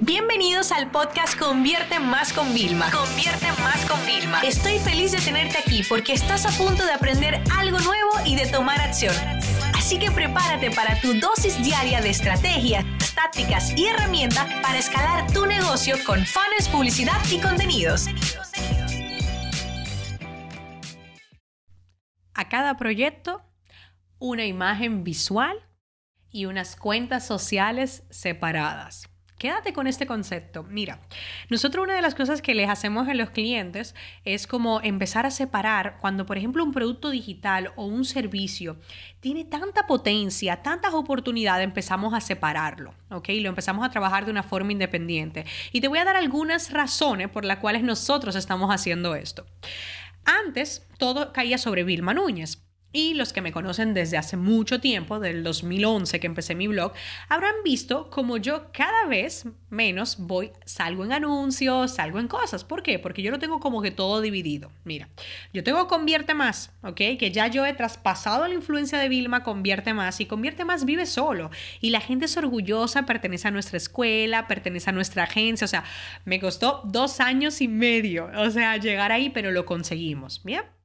Bienvenidos al podcast Convierte Más con Vilma. Convierte Más con Vilma. Estoy feliz de tenerte aquí porque estás a punto de aprender algo nuevo y de tomar acción. Así que prepárate para tu dosis diaria de estrategias, tácticas y herramientas para escalar tu negocio con fans, publicidad y contenidos. A cada proyecto, una imagen visual y unas cuentas sociales separadas. Quédate con este concepto. Mira, nosotros una de las cosas que les hacemos a los clientes es como empezar a separar cuando, por ejemplo, un producto digital o un servicio tiene tanta potencia, tantas oportunidades, empezamos a separarlo, ¿ok? Lo empezamos a trabajar de una forma independiente. Y te voy a dar algunas razones por las cuales nosotros estamos haciendo esto. Antes, todo caía sobre Vilma Núñez. Y los que me conocen desde hace mucho tiempo, del 2011 que empecé mi blog, habrán visto como yo cada vez menos voy, salgo en anuncios, salgo en cosas. ¿Por qué? Porque yo lo tengo como que todo dividido. Mira, yo tengo Convierte Más, ¿ok? Que ya yo he traspasado la influencia de Vilma, Convierte Más, y Convierte Más vive solo. Y la gente es orgullosa, pertenece a nuestra escuela, pertenece a nuestra agencia. O sea, me costó dos años y medio, o sea, llegar ahí, pero lo conseguimos. Bien.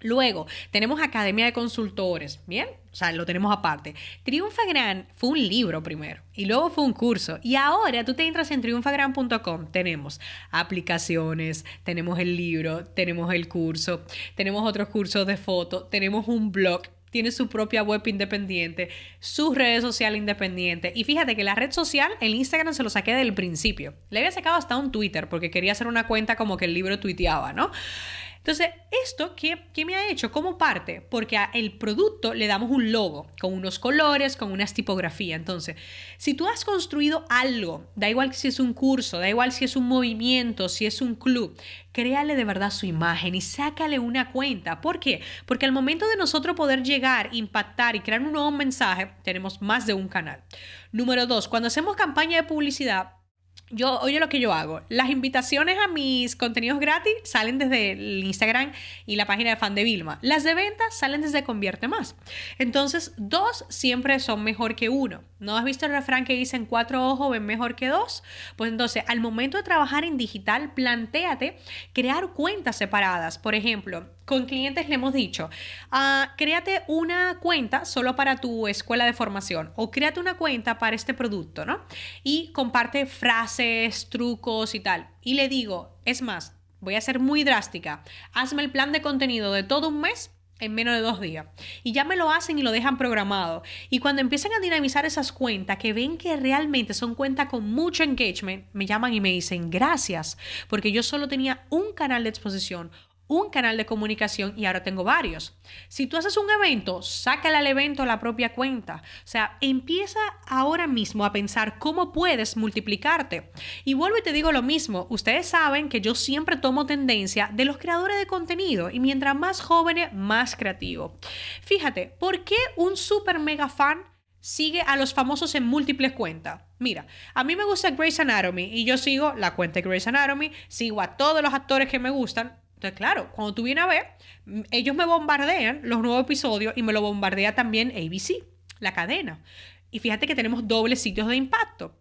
Luego, tenemos Academia de Consultores, ¿bien? O sea, lo tenemos aparte. Triunfa Gran fue un libro primero y luego fue un curso. Y ahora tú te entras en triunfagran.com. Tenemos aplicaciones, tenemos el libro, tenemos el curso, tenemos otros cursos de foto, tenemos un blog, tiene su propia web independiente, sus redes sociales independientes. Y fíjate que la red social, el Instagram se lo saqué del principio. Le había sacado hasta un Twitter porque quería hacer una cuenta como que el libro tuiteaba, ¿no? Entonces, ¿esto qué, me ha hecho? ¿Cómo parte? Porque al producto le damos un logo, con unos colores, con unas tipografías. Entonces, si tú has construido algo, da igual si es un curso, da igual si es un movimiento, si es un club, créale de verdad su imagen y sácale una cuenta. ¿Por qué? Porque al momento de nosotros poder llegar, impactar y crear un nuevo mensaje, tenemos más de un canal. Número dos, cuando hacemos campaña de publicidad, yo, oye lo que yo hago. Las invitaciones a mis contenidos gratis salen desde el Instagram y la página de fan de Vilma. Las de venta salen desde Convierte Más. Entonces, dos siempre son mejor que uno. ¿No has visto el refrán que dicen cuatro ojos ven mejor que dos? Pues entonces, al momento de trabajar en digital, planteate crear cuentas separadas. Por ejemplo, con clientes le hemos dicho, uh, créate una cuenta solo para tu escuela de formación o créate una cuenta para este producto, ¿no? Y comparte frases, trucos y tal. Y le digo, es más, voy a ser muy drástica, hazme el plan de contenido de todo un mes en menos de dos días. Y ya me lo hacen y lo dejan programado. Y cuando empiezan a dinamizar esas cuentas, que ven que realmente son cuentas con mucho engagement, me llaman y me dicen gracias, porque yo solo tenía un canal de exposición, un canal de comunicación y ahora tengo varios. Si tú haces un evento, sácale al evento la propia cuenta. O sea, empieza ahora mismo a pensar cómo puedes multiplicarte. Y vuelvo y te digo lo mismo. Ustedes saben que yo siempre tomo tendencia de los creadores de contenido y mientras más jóvenes, más creativo. Fíjate, ¿por qué un super mega fan sigue a los famosos en múltiples cuentas? Mira, a mí me gusta Grey's Anatomy y yo sigo la cuenta de Grey's Anatomy, sigo a todos los actores que me gustan, entonces, claro, cuando tú vienes a ver, ellos me bombardean los nuevos episodios y me lo bombardea también ABC, la cadena. Y fíjate que tenemos dobles sitios de impacto.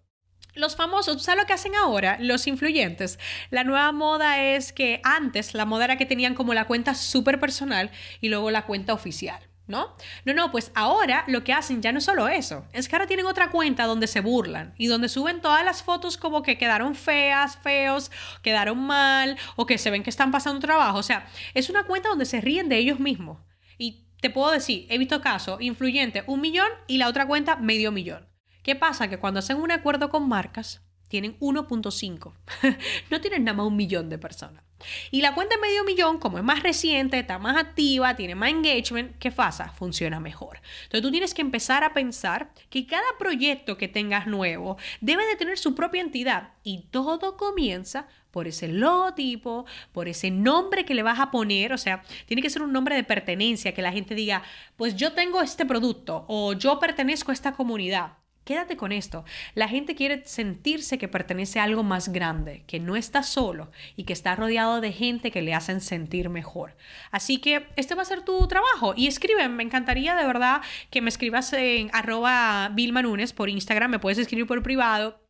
Los famosos, ¿sabes lo que hacen ahora? Los influyentes. La nueva moda es que antes la moda era que tenían como la cuenta súper personal y luego la cuenta oficial. ¿No? No, no, pues ahora lo que hacen ya no es solo eso, es que ahora tienen otra cuenta donde se burlan y donde suben todas las fotos como que quedaron feas, feos, quedaron mal o que se ven que están pasando trabajo. O sea, es una cuenta donde se ríen de ellos mismos. Y te puedo decir, he visto casos, influyente un millón y la otra cuenta medio millón. ¿Qué pasa? Que cuando hacen un acuerdo con marcas, tienen 1.5. no tienen nada más un millón de personas. Y la cuenta de medio millón, como es más reciente, está más activa, tiene más engagement, ¿qué pasa? Funciona mejor. Entonces tú tienes que empezar a pensar que cada proyecto que tengas nuevo debe de tener su propia entidad y todo comienza por ese logotipo, por ese nombre que le vas a poner, o sea, tiene que ser un nombre de pertenencia, que la gente diga, pues yo tengo este producto o yo pertenezco a esta comunidad. Quédate con esto. La gente quiere sentirse que pertenece a algo más grande, que no está solo y que está rodeado de gente que le hacen sentir mejor. Así que este va a ser tu trabajo. Y escribe, me encantaría de verdad que me escribas en arroba Vilma por Instagram, me puedes escribir por privado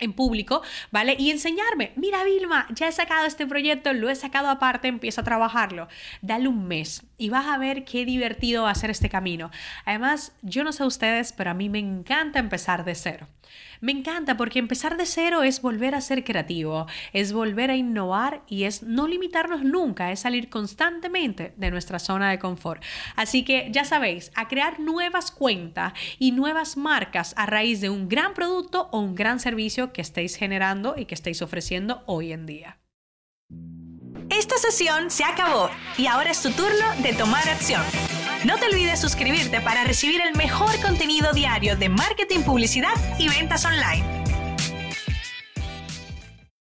en público, ¿vale? Y enseñarme, mira Vilma, ya he sacado este proyecto, lo he sacado aparte, empieza a trabajarlo. Dale un mes y vas a ver qué divertido va a ser este camino. Además, yo no sé ustedes, pero a mí me encanta empezar de cero. Me encanta porque empezar de cero es volver a ser creativo, es volver a innovar y es no limitarnos nunca, es salir constantemente de nuestra zona de confort. Así que ya sabéis, a crear nuevas cuentas y nuevas marcas a raíz de un gran producto o un gran servicio que estéis generando y que estéis ofreciendo hoy en día. Esta sesión se acabó y ahora es tu turno de tomar acción. No te olvides suscribirte para recibir el mejor contenido diario de marketing, publicidad y ventas online.